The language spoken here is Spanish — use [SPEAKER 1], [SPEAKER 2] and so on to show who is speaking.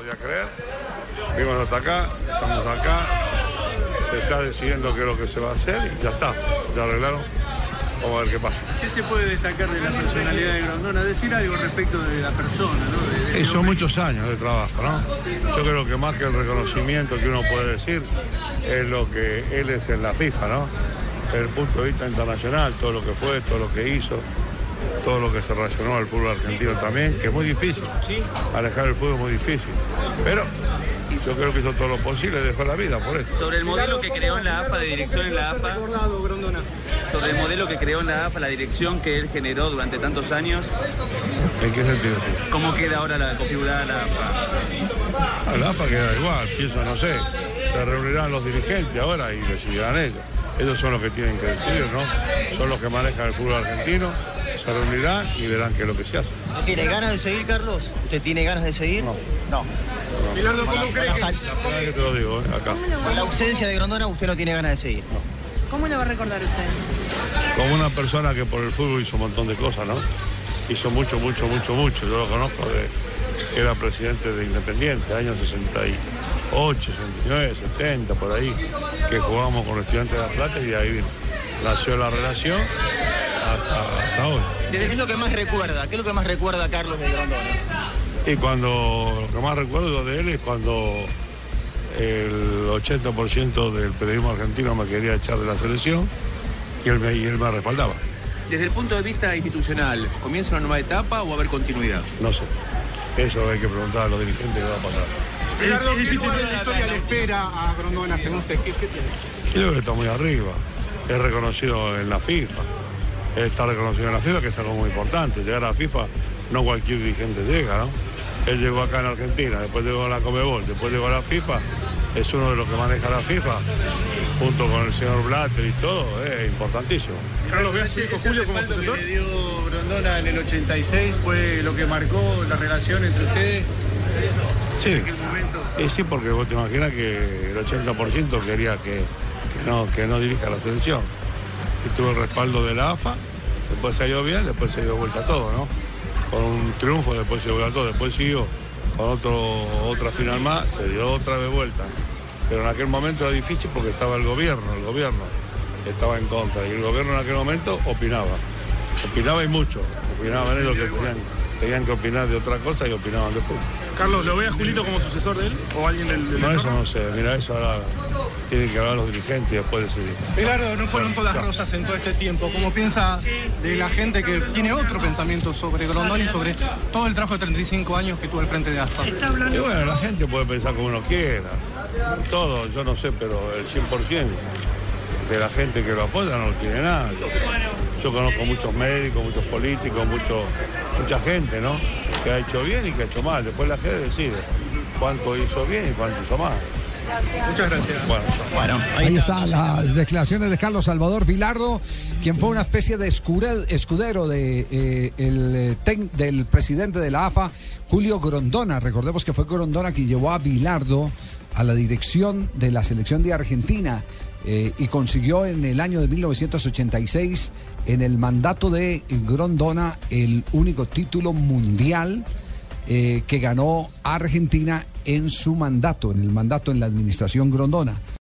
[SPEAKER 1] podía creer. Vimos hasta acá, estamos acá, se está decidiendo qué es lo que se va a hacer y ya está, ya arreglaron. Vamos a ver qué pasa.
[SPEAKER 2] ¿Qué se puede destacar de la personalidad de Grondona? Decir algo respecto de la persona, ¿no? De- de-
[SPEAKER 1] Y son muchos años de trabajo, ¿no? Yo creo que más que el reconocimiento que uno puede decir es lo que él es en la FIFA, ¿no? Desde el punto de vista internacional, todo lo que fue, todo lo que hizo, todo lo que se relacionó al fútbol argentino también, que es muy difícil. Alejar el fútbol es muy difícil. Pero yo creo que hizo todo lo posible, dejó la vida por esto.
[SPEAKER 3] Sobre el modelo que creó en la AFA, de dirección en la AFA, sobre el modelo que creó en la AFA, la dirección que él generó durante tantos años,
[SPEAKER 1] ¿En qué sentido?
[SPEAKER 3] ¿cómo queda ahora la configurada la AFA?
[SPEAKER 1] A la AFA queda igual, pienso, no sé. Se reunirán los dirigentes ahora y decidirán ellos. Ellos son los que tienen que decidir, ¿no? Son los que manejan el fútbol argentino. Se reunirán y verán qué es lo que se hace.
[SPEAKER 4] ¿Usted tiene ganas de seguir, Carlos? ¿Usted tiene ganas de seguir?
[SPEAKER 1] No.
[SPEAKER 4] No.
[SPEAKER 2] Bilardo, ¿cómo cree
[SPEAKER 4] La,
[SPEAKER 2] que...
[SPEAKER 1] te lo digo, ¿eh? acá.
[SPEAKER 4] con la ausencia de Grondona, usted no tiene ganas de seguir.
[SPEAKER 5] ¿Cómo lo va a recordar usted?
[SPEAKER 1] Como una persona que por el fútbol hizo un montón de cosas, ¿no? Hizo mucho, mucho, mucho, mucho. Yo lo conozco de que era presidente de Independiente, años 68, 69, 70, por ahí, que jugábamos con los estudiantes de La Plata y de ahí vino. nació la relación hasta, hasta hoy.
[SPEAKER 4] ¿Qué es lo que más recuerda? ¿Qué es lo que más recuerda Carlos de Grondona?
[SPEAKER 1] Y cuando, lo que más recuerdo de él es cuando el 80% del periodismo argentino me quería echar de la selección y él me, y él me respaldaba.
[SPEAKER 6] Desde el punto de vista institucional, ¿comienza una nueva etapa o va a haber continuidad?
[SPEAKER 1] No sé. Eso hay que preguntar a los dirigentes qué va a pasar.
[SPEAKER 2] Bilardo, ¿qué lugar de la historia le espera a Grondona, según usted? ¿Qué, qué tiene?
[SPEAKER 1] Yo creo que está muy arriba. Es reconocido en la FIFA. Está reconocido en la FIFA, que es algo muy importante. Llegar a la FIFA, no cualquier dirigente llega, ¿no? Él llegó acá en Argentina, después llegó a la Comebol, después llegó a la FIFA. Es uno de los que maneja la FIFA, junto con el señor Blatter y todo. Es importantísimo.
[SPEAKER 2] Carlos, ¿ve a su hijo Julio como sucesor? que le dio Grondona en el 86 fue lo que marcó la relación entre ustedes
[SPEAKER 1] Sí.
[SPEAKER 2] en aquel momento.
[SPEAKER 1] Y sí, porque vos te imaginas que el 80% quería que, que no, que no dirija la selección. Y tuvo el respaldo de la AFA, después dio bien, después se dio vuelta todo, ¿no? Con un triunfo, después se dio vuelta todo, después siguió con otro, otra final más, se dio otra vez vuelta. Pero en aquel momento era difícil porque estaba el gobierno, el gobierno estaba en contra. Y el gobierno en aquel momento opinaba. Opinaba y mucho. Opinaban ellos que tenían, tenían que opinar de otra cosa y opinaban de fútbol.
[SPEAKER 2] Carlos, ¿lo ve a Julito como sucesor de él? ¿O alguien del, del
[SPEAKER 1] No, eso no sé. Mira, eso ahora tienen que hablar los dirigentes y después decidir.
[SPEAKER 2] Bilardo, no fueron todas rosas en todo este tiempo. ¿Cómo piensa de la gente que tiene otro pensamiento sobre Grondona y sobre todo el trabajo de 35 años que tuvo al frente de Astor?
[SPEAKER 1] Y bueno, la gente puede pensar como uno quiera. Todo, yo no sé, pero el 100% de la gente que lo apoya no lo tiene nada. Yo, yo conozco muchos médicos, muchos políticos, mucho, mucha gente, ¿no? Que ha hecho bien y que ha hecho mal. Después la gente decide cuánto hizo bien y cuánto hizo mal.
[SPEAKER 2] Muchas gracias.
[SPEAKER 1] Bueno,
[SPEAKER 4] Bueno,
[SPEAKER 7] Ahí están las declaraciones de Carlos Salvador Vilardo, quien fue una especie de escudero de, eh, el, eh, del presidente de la AFA, Julio Grondona. Recordemos que fue Grondona quien llevó a Vilardo a la dirección de la selección de Argentina eh, y consiguió en el año de 1986, en el mandato de Grondona, el único título mundial eh, que ganó Argentina en su mandato, en el mandato en la administración Grondona.